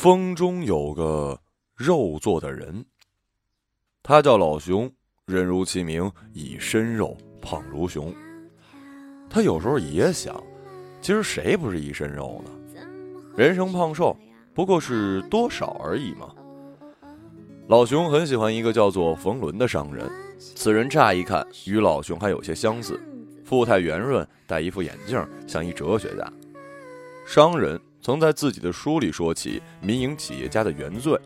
风中有个肉做的人，他叫老熊，人如其名，以身肉，胖如熊。他有时候也想，其实谁不是一身肉呢？人生胖瘦不过是多少而已嘛。老熊很喜欢一个叫做冯仑的商人，此人乍一看与老熊还有些相似，富态圆润，戴一副眼镜，像一哲学家。商人。曾在自己的书里说起民营企业家的原罪，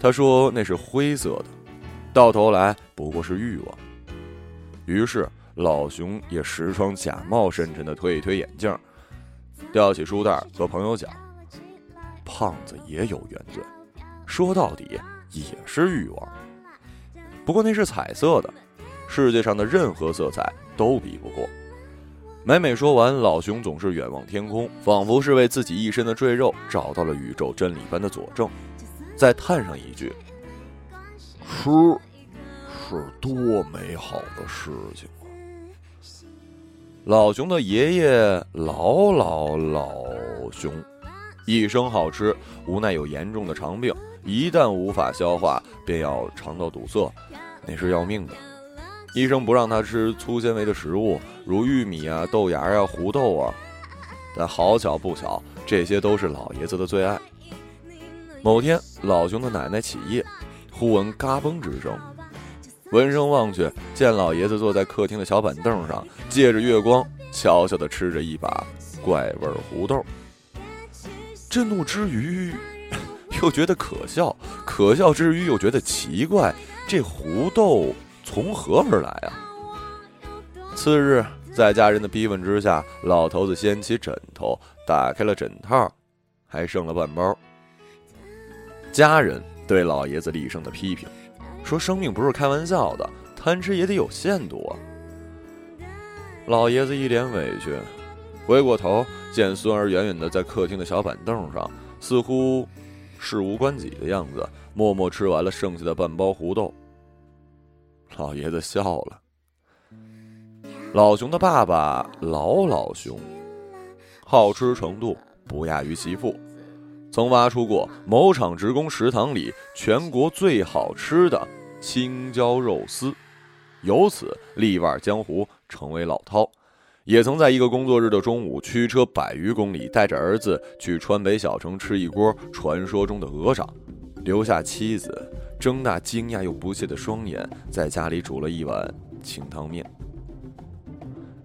他说那是灰色的，到头来不过是欲望。于是老熊也时装假冒深沉的推一推眼镜，吊起书袋和朋友讲：“胖子也有原罪，说到底也是欲望。不过那是彩色的，世界上的任何色彩都比不过。”每每说完，老熊总是远望天空，仿佛是为自己一身的赘肉找到了宇宙真理般的佐证，再叹上一句：“吃是多美好的事情啊！”老熊的爷爷老老老熊，一生好吃，无奈有严重的肠病，一旦无法消化，便要肠道堵塞，那是要命的。医生不让他吃粗纤维的食物，如玉米啊、豆芽啊、胡豆啊，但好巧不巧，这些都是老爷子的最爱。某天，老熊的奶奶起夜，忽闻嘎嘣之声，闻声望去，见老爷子坐在客厅的小板凳上，借着月光，悄悄地吃着一把怪味胡豆。震怒之余，又觉得可笑；可笑之余，又觉得奇怪，这胡豆。从何而来啊？次日，在家人的逼问之下，老头子掀起枕头，打开了枕套，还剩了半包。家人对老爷子厉声的批评，说：“生命不是开玩笑的，贪吃也得有限度啊。”老爷子一脸委屈，回过头见孙儿远远的在客厅的小板凳上，似乎事无关己的样子，默默吃完了剩下的半包胡豆。老爷子笑了。老熊的爸爸老老熊，好吃程度不亚于其父，曾挖出过某厂职工食堂里全国最好吃的青椒肉丝，由此力挽江湖，成为老饕。也曾在一个工作日的中午，驱车百余公里，带着儿子去川北小城吃一锅传说中的鹅掌，留下妻子。睁大惊讶又不屑的双眼，在家里煮了一碗清汤面。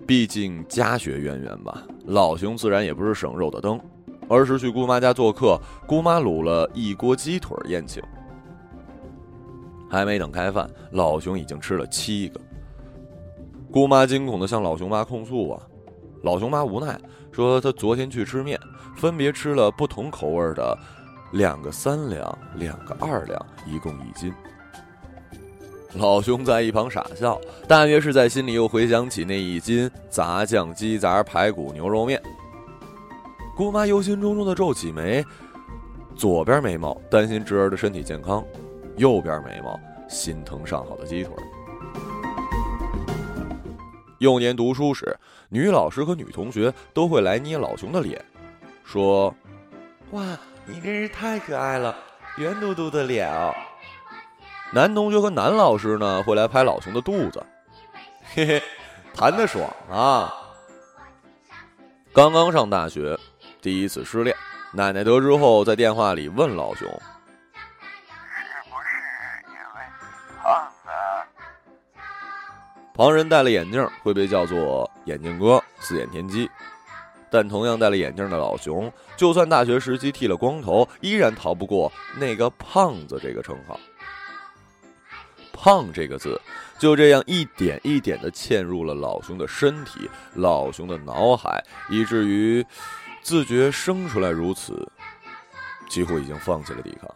毕竟家学渊源吧，老熊自然也不是省肉的灯，儿时去姑妈家做客，姑妈卤了一锅鸡腿宴请。还没等开饭，老熊已经吃了七个。姑妈惊恐的向老熊妈控诉啊，老熊妈无奈说，她昨天去吃面，分别吃了不同口味的。两个三两，两个二两，一共一斤。老熊在一旁傻笑，大约是在心里又回想起那一斤杂酱鸡杂排骨牛肉面。姑妈忧心忡忡的皱起眉，左边眉毛担心侄儿的身体健康，右边眉毛心疼上好的鸡腿。幼年读书时，女老师和女同学都会来捏老熊的脸，说：“哇。”你真是太可爱了，圆嘟嘟的脸哦。男同学和男老师呢会来拍老熊的肚子，嘿嘿，谈的爽啊！刚刚上大学，第一次失恋，奶奶得知后在电话里问老熊：“是不是因为胖子？”旁人戴了眼镜会被叫做眼镜哥、四眼田鸡。但同样戴了眼镜的老熊，就算大学时期剃了光头，依然逃不过那个“胖子”这个称号。胖这个字，就这样一点一点的嵌入了老熊的身体、老熊的脑海，以至于自觉生出来如此，几乎已经放弃了抵抗。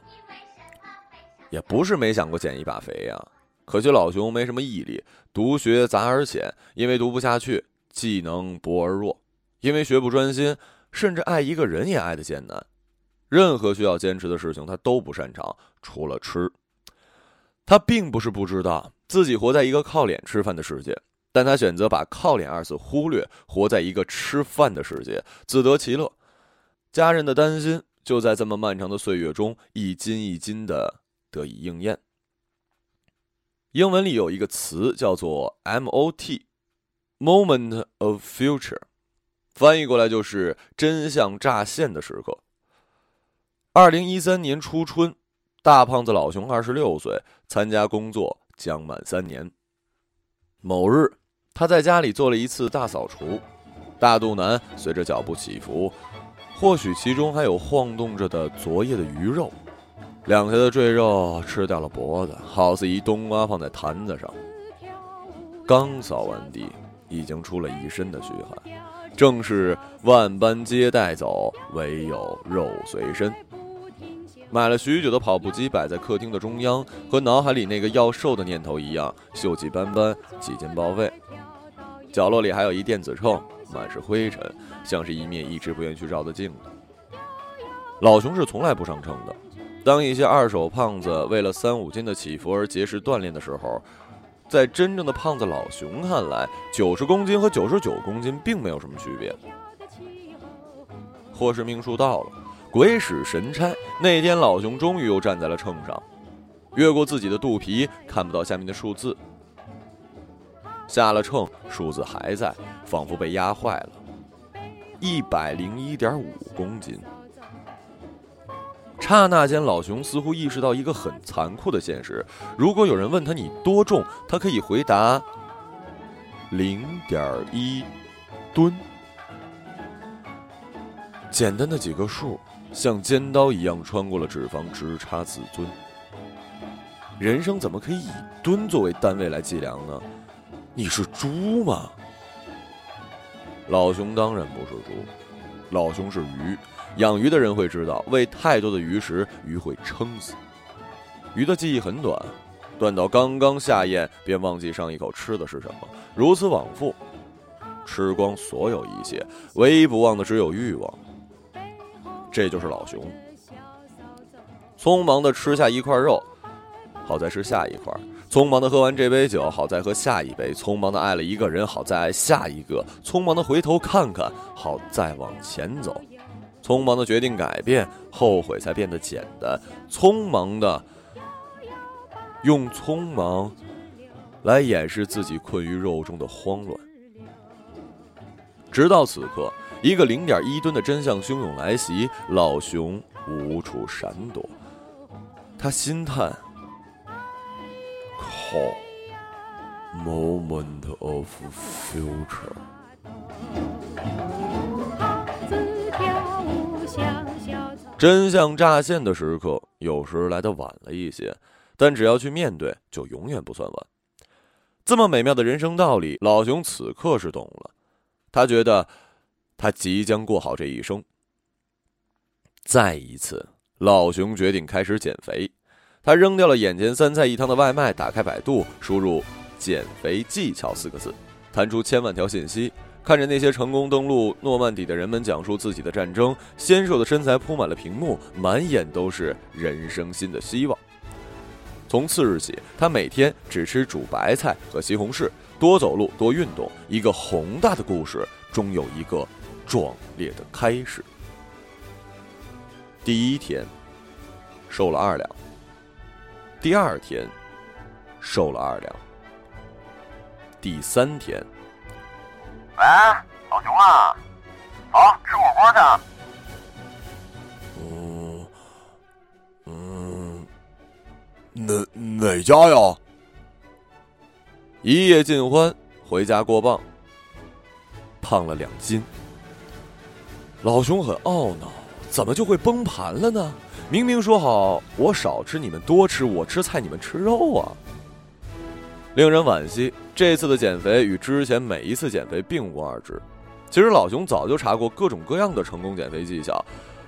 也不是没想过减一把肥呀，可惜老熊没什么毅力，读学杂而浅，因为读不下去，技能薄而弱。因为学不专心，甚至爱一个人也爱的艰难。任何需要坚持的事情，他都不擅长，除了吃。他并不是不知道自己活在一个靠脸吃饭的世界，但他选择把“靠脸”二字忽略，活在一个吃饭的世界，自得其乐。家人的担心，就在这么漫长的岁月中，一斤一斤的得以应验。英文里有一个词叫做 “MOT”，Moment of Future，翻译过来就是真相乍现的时刻。二零一三年初春，大胖子老熊二十六岁，参加工作将满三年。某日，他在家里做了一次大扫除，大肚腩随着脚步起伏，或许其中还有晃动着的昨夜的鱼肉。两条的赘肉吃掉了脖子，好似一冬瓜放在坛子上。刚扫完地，已经出了一身的虚汗，正是万般皆带走，唯有肉随身。买了许久的跑步机摆在客厅的中央，和脑海里那个要瘦的念头一样，锈迹斑斑，几近报废。角落里还有一电子秤，满是灰尘，像是一面一直不愿去照的镜子。老熊是从来不上秤的。当一些二手胖子为了三五斤的起伏而节食锻炼的时候，在真正的胖子老熊看来，九十公斤和九十九公斤并没有什么区别。或是命数到了，鬼使神差，那天老熊终于又站在了秤上，越过自己的肚皮，看不到下面的数字。下了秤，数字还在，仿佛被压坏了，一百零一点五公斤。刹那间，老熊似乎意识到一个很残酷的现实：如果有人问他你多重，他可以回答零点一吨。简单的几个数，像尖刀一样穿过了脂肪，直插自尊。人生怎么可以以吨作为单位来计量呢？你是猪吗？老熊当然不是猪，老熊是鱼。养鱼的人会知道，喂太多的鱼食，鱼会撑死。鱼的记忆很短，短到刚刚下咽便忘记上一口吃的是什么，如此往复，吃光所有一切，唯一不忘的只有欲望。这就是老熊，匆忙的吃下一块肉，好再吃下一块；匆忙的喝完这杯酒，好再喝下一杯；匆忙的爱了一个人，好再爱下一个；匆忙的回头看看，好再往前走。匆忙的决定改变，后悔才变得简单。匆忙的用匆忙来掩饰自己困于肉中的慌乱。直到此刻，一个零点一吨的真相汹涌来袭，老熊无处闪躲。他心叹：“靠，moment of future。”真相乍现的时刻，有时来得晚了一些，但只要去面对，就永远不算晚。这么美妙的人生道理，老熊此刻是懂了。他觉得，他即将过好这一生。再一次，老熊决定开始减肥。他扔掉了眼前三菜一汤的外卖，打开百度，输入“减肥技巧”四个字，弹出千万条信息。看着那些成功登陆诺曼底的人们讲述自己的战争，纤瘦的身材铺满了屏幕，满眼都是人生新的希望。从次日起，他每天只吃煮白菜和西红柿，多走路，多运动。一个宏大的故事终有一个壮烈的开始。第一天，瘦了二两；第二天，瘦了二两；第三天。喂，老熊啊，好吃火锅去。嗯嗯，哪哪家呀？一夜尽欢，回家过磅，胖了两斤。老熊很懊恼，怎么就会崩盘了呢？明明说好我少吃，你们多吃；我吃菜，你们吃肉啊。令人惋惜，这次的减肥与之前每一次减肥并无二致。其实老熊早就查过各种各样的成功减肥技巧，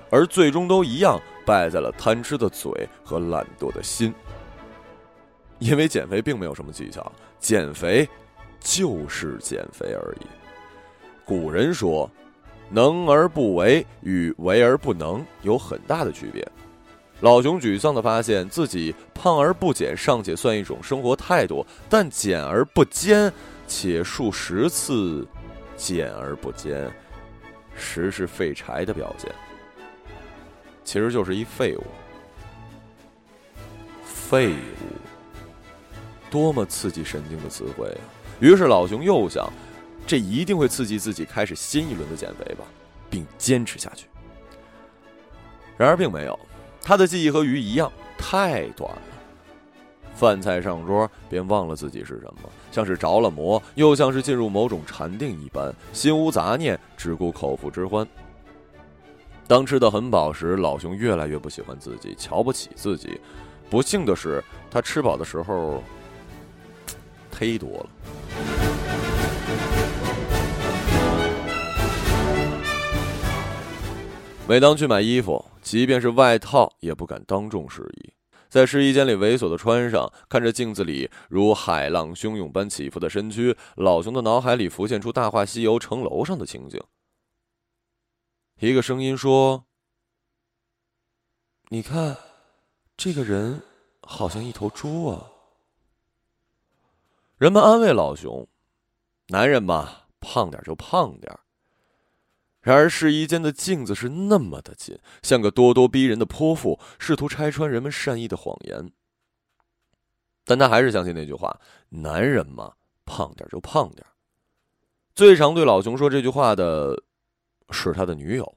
而最终都一样败在了贪吃的嘴和懒惰的心。因为减肥并没有什么技巧，减肥就是减肥而已。古人说：“能而不为与为而不能有很大的区别。”老熊沮丧地发现自己胖而不减尚且算一种生活态度，但减而不坚，且数十次减而不坚，实是废柴的表现。其实就是一废物。废物，多么刺激神经的词汇啊！于是老熊又想，这一定会刺激自己开始新一轮的减肥吧，并坚持下去。然而并没有，他的记忆和鱼一样太短了。饭菜上桌，便忘了自己是什么，像是着了魔，又像是进入某种禅定一般，心无杂念，只顾口腹之欢。当吃的很饱时，老熊越来越不喜欢自己，瞧不起自己。不幸的是，他吃饱的时候忒多了。每当去买衣服，即便是外套，也不敢当众试衣。在试衣间里猥琐的穿上，看着镜子里如海浪汹涌般起伏的身躯，老熊的脑海里浮现出《大话西游》城楼上的情景。一个声音说：“你看，这个人好像一头猪啊。”人们安慰老熊：“男人嘛，胖点就胖点。”然而，试衣间的镜子是那么的近，像个咄咄逼人的泼妇，试图拆穿人们善意的谎言。但他还是相信那句话：“男人嘛，胖点就胖点。”最常对老熊说这句话的，是他的女友。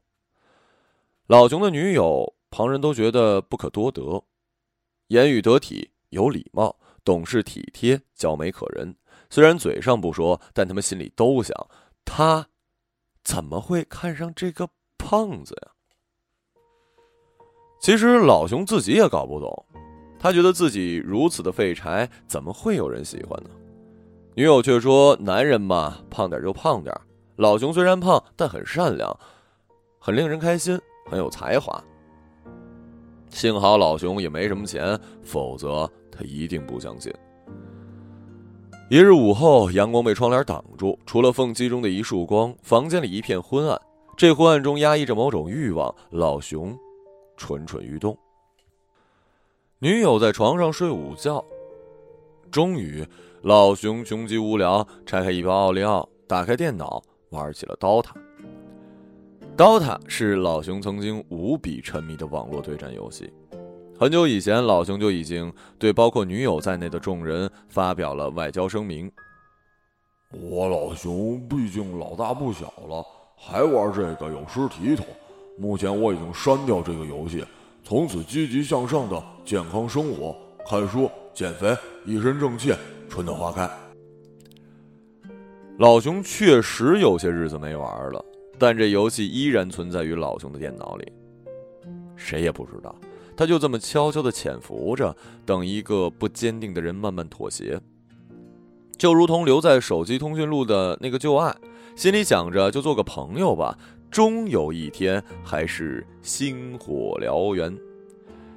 老熊的女友，旁人都觉得不可多得，言语得体，有礼貌，懂事体贴，娇美可人。虽然嘴上不说，但他们心里都想他。怎么会看上这个胖子呀？其实老熊自己也搞不懂，他觉得自己如此的废柴，怎么会有人喜欢呢？女友却说：“男人嘛，胖点就胖点。”老熊虽然胖，但很善良，很令人开心，很有才华。幸好老熊也没什么钱，否则他一定不相信。一日午后，阳光被窗帘挡住，除了缝隙中的一束光，房间里一片昏暗。这昏暗中压抑着某种欲望，老熊蠢蠢欲动。女友在床上睡午觉，终于，老熊穷极无聊，拆开一包奥利奥，打开电脑，玩起了 DOTA。DOTA 是老熊曾经无比沉迷的网络对战游戏。很久以前，老熊就已经对包括女友在内的众人发表了外交声明。我老熊毕竟老大不小了，还玩这个有失体统。目前我已经删掉这个游戏，从此积极向上的健康生活，看书、减肥，一身正气，春暖花开。老熊确实有些日子没玩了，但这游戏依然存在于老熊的电脑里，谁也不知道。他就这么悄悄地潜伏着，等一个不坚定的人慢慢妥协，就如同留在手机通讯录的那个旧爱，心里想着就做个朋友吧，终有一天还是星火燎原。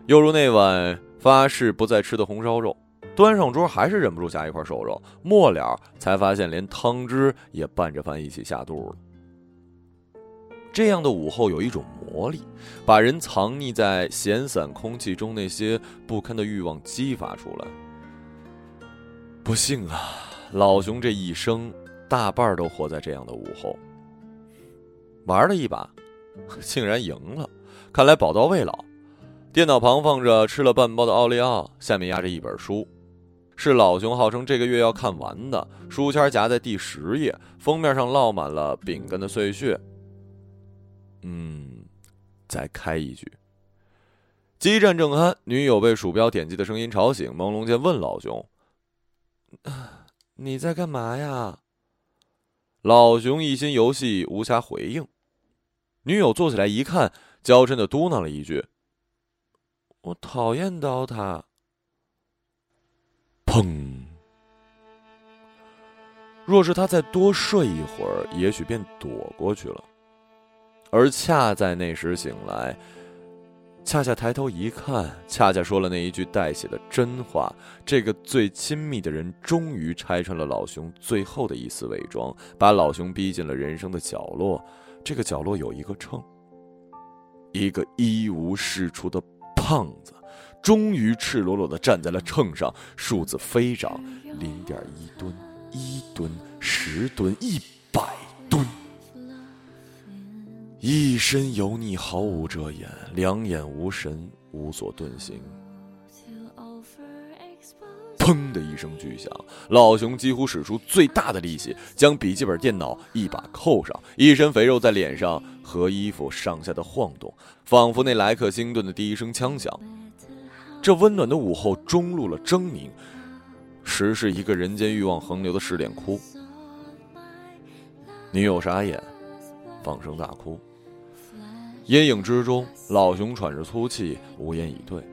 又如那晚发誓不再吃的红烧肉，端上桌还是忍不住夹一块瘦肉，末了才发现连汤汁也拌着饭一起下肚了。这样的午后有一种魔力，把人藏匿在闲散空气中那些不堪的欲望激发出来。不幸啊，老熊这一生大半都活在这样的午后。玩了一把，竟然赢了，看来宝刀未老。电脑旁放着吃了半包的奥利奥，下面压着一本书，是老熊号称这个月要看完的。书签夹在第十页，封面上落满了饼干的碎屑。嗯，再开一局。激战正酣，女友被鼠标点击的声音吵醒，朦胧间问老熊：“你在干嘛呀？”老熊一心游戏，无暇回应。女友坐起来一看，娇嗔的嘟囔了一句：“我讨厌刀塔。”砰！若是他再多睡一会儿，也许便躲过去了。而恰在那时醒来，恰恰抬头一看，恰恰说了那一句带血的真话。这个最亲密的人，终于拆穿了老熊最后的一丝伪装，把老熊逼进了人生的角落。这个角落有一个秤，一个一无是处的胖子，终于赤裸裸的站在了秤上，数字飞涨：零点一吨、一吨、十吨、一百吨。一身油腻，毫无遮掩，两眼无神，无所遁形。砰的一声巨响，老熊几乎使出最大的力气，将笔记本电脑一把扣上，一身肥肉在脸上和衣服上下的晃动，仿佛那莱克星顿的第一声枪响。这温暖的午后中露了狰狞，实是一个人间欲望横流的试炼窟。女友傻眼，放声大哭。阴影之中，老熊喘着粗气，无言以对。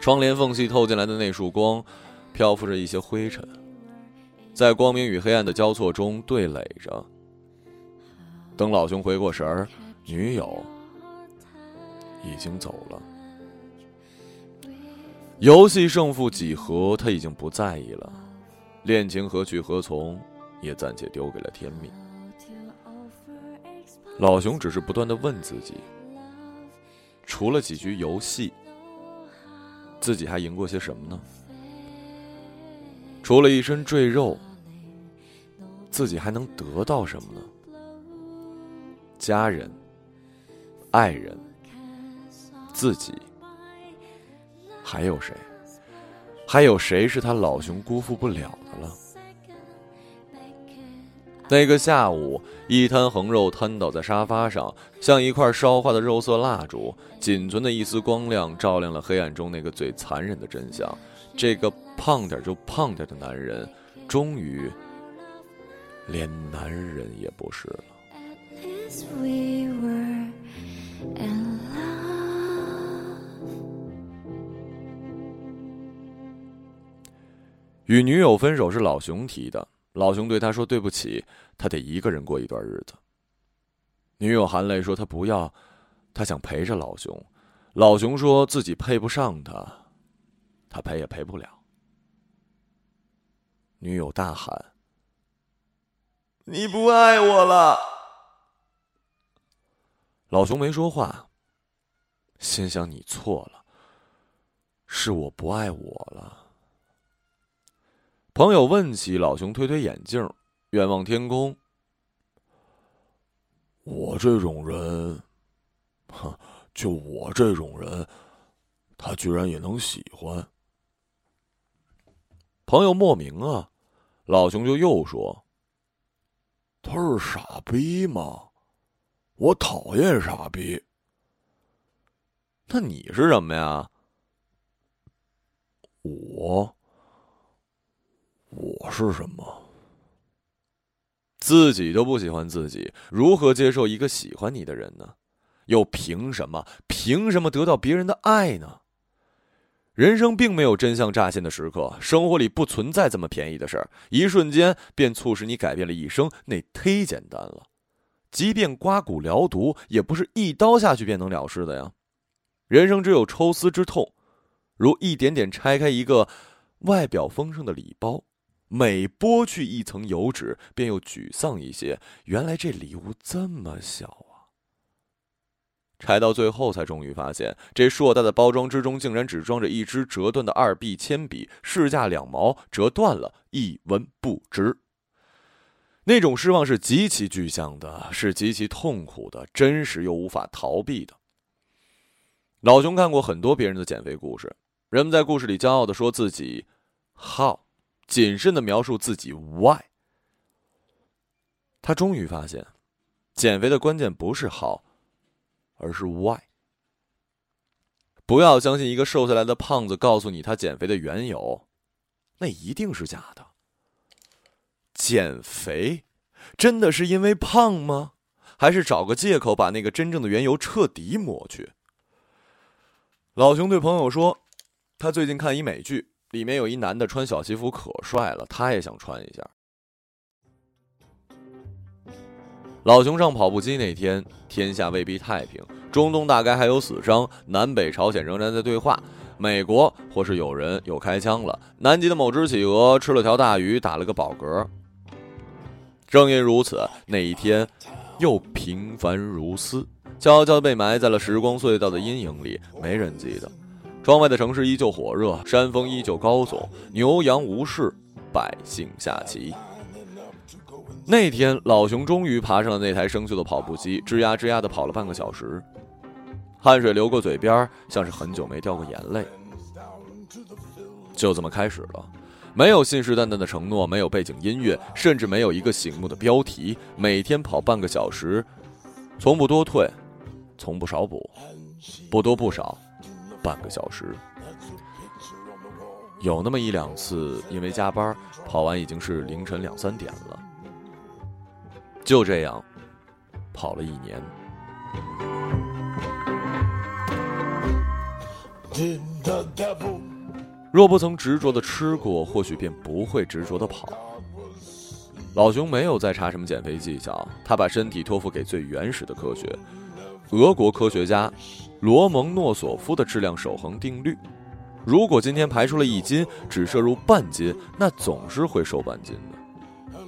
窗帘缝隙透进来的那束光，漂浮着一些灰尘，在光明与黑暗的交错中对垒着。等老熊回过神儿，女友已经走了。游戏胜负几何，他已经不在意了；恋情何去何从，也暂且丢给了天命。老熊只是不断的问自己：除了几局游戏。自己还赢过些什么呢？除了一身赘肉，自己还能得到什么呢？家人、爱人、自己，还有谁？还有谁是他老熊辜负不了的了？那个下午，一滩横肉瘫倒在沙发上，像一块烧化的肉色蜡烛，仅存的一丝光亮照亮了黑暗中那个最残忍的真相。这个胖点就胖点的男人，终于连男人也不是了。与女友分手是老熊提的。老熊对他说：“对不起，他得一个人过一段日子。”女友含泪说：“他不要，他想陪着老熊。”老熊说自己配不上他，他陪也陪不了。女友大喊：“你不爱我了！”老熊没说话，心想：“你错了，是我不爱我了。”朋友问起，老熊推推眼镜，远望天空。我这种人，哼，就我这种人，他居然也能喜欢。朋友莫名啊，老熊就又说：“他是傻逼吗？我讨厌傻逼。那你是什么呀？我。”我是什么？自己都不喜欢自己，如何接受一个喜欢你的人呢？又凭什么？凭什么得到别人的爱呢？人生并没有真相乍现的时刻，生活里不存在这么便宜的事儿，一瞬间便促使你改变了一生，那忒简单了。即便刮骨疗毒，也不是一刀下去便能了事的呀。人生只有抽丝之痛，如一点点拆开一个外表丰盛的礼包。每剥去一层油脂，便又沮丧一些。原来这礼物这么小啊！拆到最后，才终于发现，这硕大的包装之中，竟然只装着一支折断的二 B 铅笔，市价两毛，折断了，一文不值。那种失望是极其具象的，是极其痛苦的，真实又无法逃避的。老熊看过很多别人的减肥故事，人们在故事里骄傲的说自己好。谨慎的描述自己 why，他终于发现，减肥的关键不是好，而是 why。不要相信一个瘦下来的胖子告诉你他减肥的缘由，那一定是假的。减肥真的是因为胖吗？还是找个借口把那个真正的缘由彻底抹去？老熊对朋友说，他最近看一美剧。里面有一男的穿小西服可帅了，他也想穿一下。老熊上跑步机那天，天下未必太平，中东大概还有死伤，南北朝鲜仍然在对话，美国或是有人又开枪了，南极的某只企鹅吃了条大鱼，打了个饱嗝。正因如此，那一天又平凡如斯，悄悄被埋在了时光隧道的阴影里，没人记得。窗外的城市依旧火热，山峰依旧高耸，牛羊无事，百姓下棋。那天，老熊终于爬上了那台生锈的跑步机，吱呀吱呀的跑了半个小时，汗水流过嘴边，像是很久没掉过眼泪。就这么开始了，没有信誓旦旦的承诺，没有背景音乐，甚至没有一个醒目的标题。每天跑半个小时，从不多退，从不少补，不多不少，半个小时。有那么一两次，因为加班，跑完已经是凌晨两三点了。就这样，跑了一年。若不曾执着的吃过，或许便不会执着的跑。老熊没有再查什么减肥技巧，他把身体托付给最原始的科学——俄国科学家罗蒙诺索夫的质量守恒定律。如果今天排出了一斤，只摄入半斤，那总是会瘦半斤的。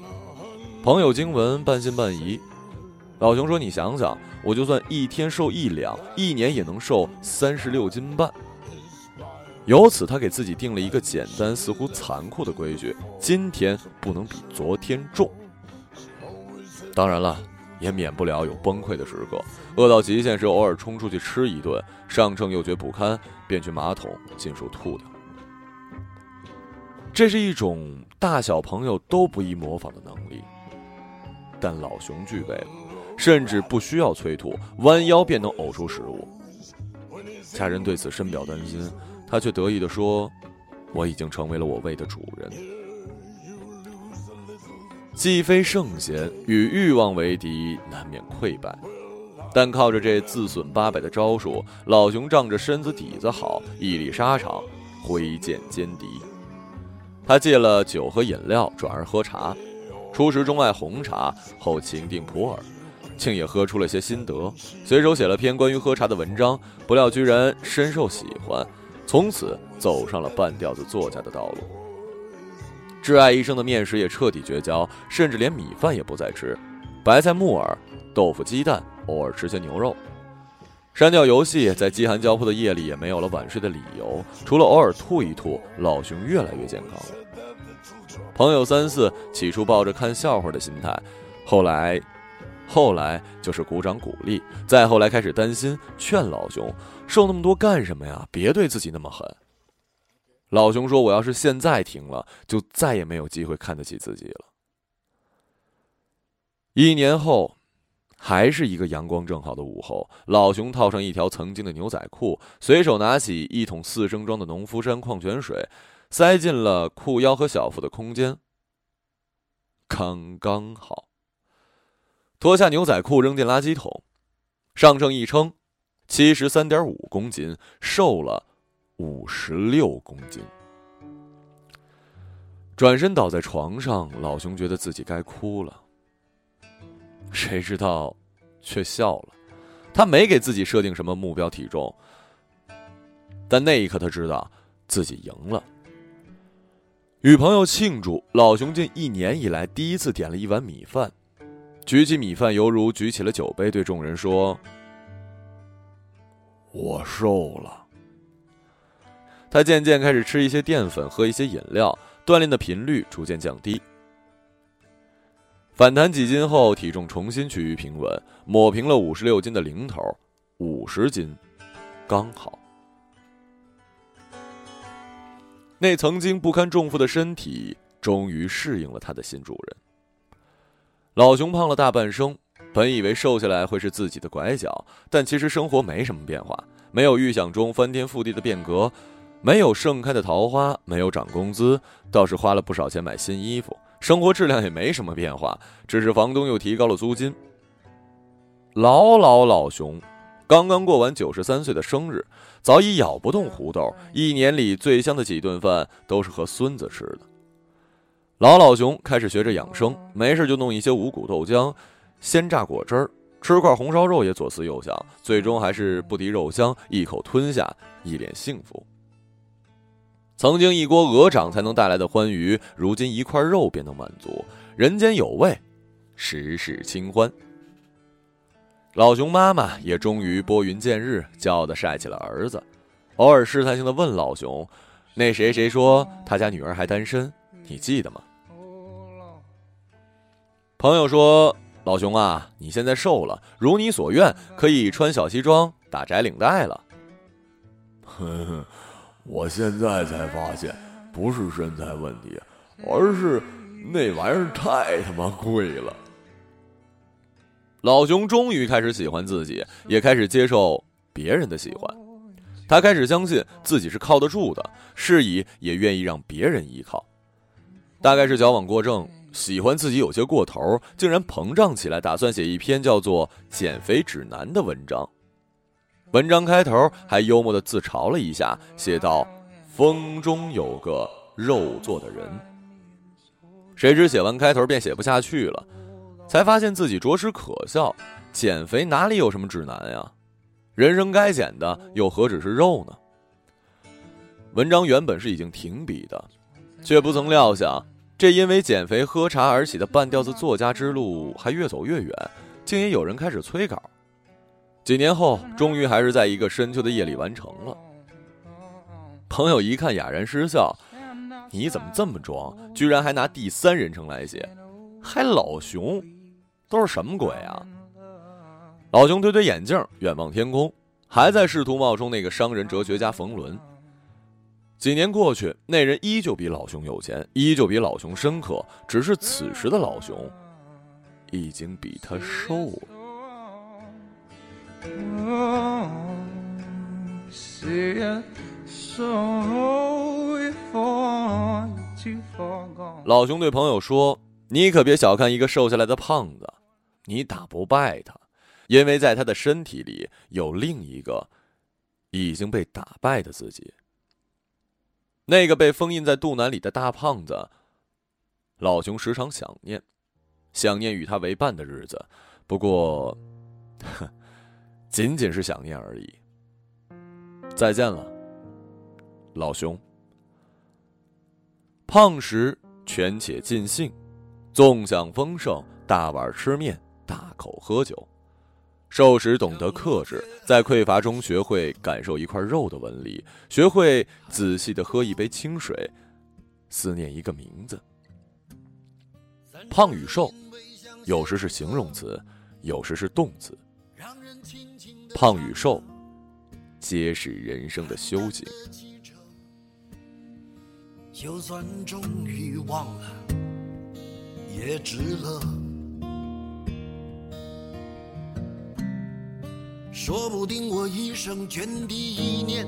朋友经文半信半疑，老熊说：“你想想，我就算一天瘦一两，一年也能瘦三十六斤半。”由此，他给自己定了一个简单似乎残酷的规矩：今天不能比昨天重。当然了，也免不了有崩溃的时刻，饿到极限时，偶尔冲出去吃一顿，上秤又觉不堪，便去马桶尽数吐掉。这是一种大小朋友都不易模仿的能力，但老熊具备了，甚至不需要催吐，弯腰便能呕出食物。家人对此深表担心。他却得意地说：“我已经成为了我胃的主人。既非圣贤，与欲望为敌，难免溃败。但靠着这自损八百的招数，老熊仗着身子底子好，屹立沙场，挥剑歼敌。他戒了酒和饮料，转而喝茶。初时钟爱红茶，后情定普洱，竟也喝出了些心得。随手写了篇关于喝茶的文章，不料居然深受喜欢。”从此走上了半吊子作家的道路。挚爱一生的面食也彻底绝交，甚至连米饭也不再吃，白菜、木耳、豆腐、鸡蛋，偶尔吃些牛肉。删掉游戏，在饥寒交迫的夜里也没有了晚睡的理由，除了偶尔吐一吐，老熊越来越健康了。朋友三四起初抱着看笑话的心态，后来。后来就是鼓掌鼓励，再后来开始担心，劝老熊瘦那么多干什么呀？别对自己那么狠。老熊说：“我要是现在停了，就再也没有机会看得起自己了。”一年后，还是一个阳光正好的午后，老熊套上一条曾经的牛仔裤，随手拿起一桶四升装的农夫山矿泉水，塞进了裤腰和小腹的空间，刚刚好。脱下牛仔裤扔进垃圾桶，上秤一称，七十三点五公斤，瘦了五十六公斤。转身倒在床上，老熊觉得自己该哭了，谁知道，却笑了。他没给自己设定什么目标体重，但那一刻他知道自己赢了。与朋友庆祝，老熊近一年以来第一次点了一碗米饭。举起米饭，犹如举起了酒杯，对众人说：“我瘦了。”他渐渐开始吃一些淀粉，喝一些饮料，锻炼的频率逐渐降低。反弹几斤后，体重重新趋于平稳，抹平了五十六斤的零头，五十斤，刚好。那曾经不堪重负的身体，终于适应了他的新主人。老熊胖了大半生，本以为瘦下来会是自己的拐角，但其实生活没什么变化，没有预想中翻天覆地的变革，没有盛开的桃花，没有涨工资，倒是花了不少钱买新衣服，生活质量也没什么变化，只是房东又提高了租金。老老老熊，刚刚过完九十三岁的生日，早已咬不动胡豆，一年里最香的几顿饭都是和孙子吃的。老老熊开始学着养生，没事就弄一些五谷豆浆，鲜榨果汁儿，吃块红烧肉也左思右想，最终还是不敌肉香，一口吞下，一脸幸福。曾经一锅鹅掌才能带来的欢愉，如今一块肉便能满足，人间有味，时事清欢。老熊妈妈也终于拨云见日，骄傲地晒起了儿子，偶尔试探性的问老熊：“那谁谁说他家女儿还单身？你记得吗？”朋友说：“老熊啊，你现在瘦了，如你所愿，可以穿小西装、打窄领带了。” 我现在才发现，不是身材问题，而是那玩意儿太他妈贵了。老熊终于开始喜欢自己，也开始接受别人的喜欢。他开始相信自己是靠得住的，是以也愿意让别人依靠。大概是矫枉过正。喜欢自己有些过头，竟然膨胀起来，打算写一篇叫做《减肥指南》的文章。文章开头还幽默的自嘲了一下，写道：“风中有个肉做的人。”谁知写完开头便写不下去了，才发现自己着实可笑。减肥哪里有什么指南呀？人生该减的又何止是肉呢？文章原本是已经停笔的，却不曾料想。这因为减肥喝茶而起的半吊子作家之路还越走越远，竟也有人开始催稿。几年后，终于还是在一个深秋的夜里完成了。朋友一看，哑然失笑：“你怎么这么装？居然还拿第三人称来写，还老熊，都是什么鬼啊？”老熊推推眼镜，远望天空，还在试图冒充那个商人哲学家冯仑。几年过去，那人依旧比老熊有钱，依旧比老熊深刻。只是此时的老熊，已经比他瘦了。老熊对朋友说：“你可别小看一个瘦下来的胖子，你打不败他，因为在他的身体里有另一个已经被打败的自己。”那个被封印在肚腩里的大胖子，老熊时常想念，想念与他为伴的日子。不过，仅仅是想念而已。再见了，老兄。胖时权且尽兴，纵享丰盛，大碗吃面，大口喝酒。瘦时懂得克制，在匮乏中学会感受一块肉的纹理，学会仔细的喝一杯清水，思念一个名字。胖与瘦，有时是形容词，有时是动词。胖与瘦，皆是人生的修行。就算终于忘了，也值了。说不定我一生涓滴一念，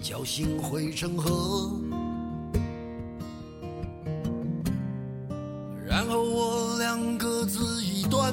侥幸汇成河。然后我俩各自一端，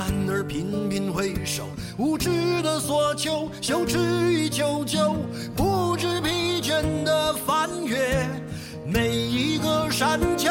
为不安而频频回首，无知的索求，羞耻与求救，不知疲倦的翻越每一个山丘，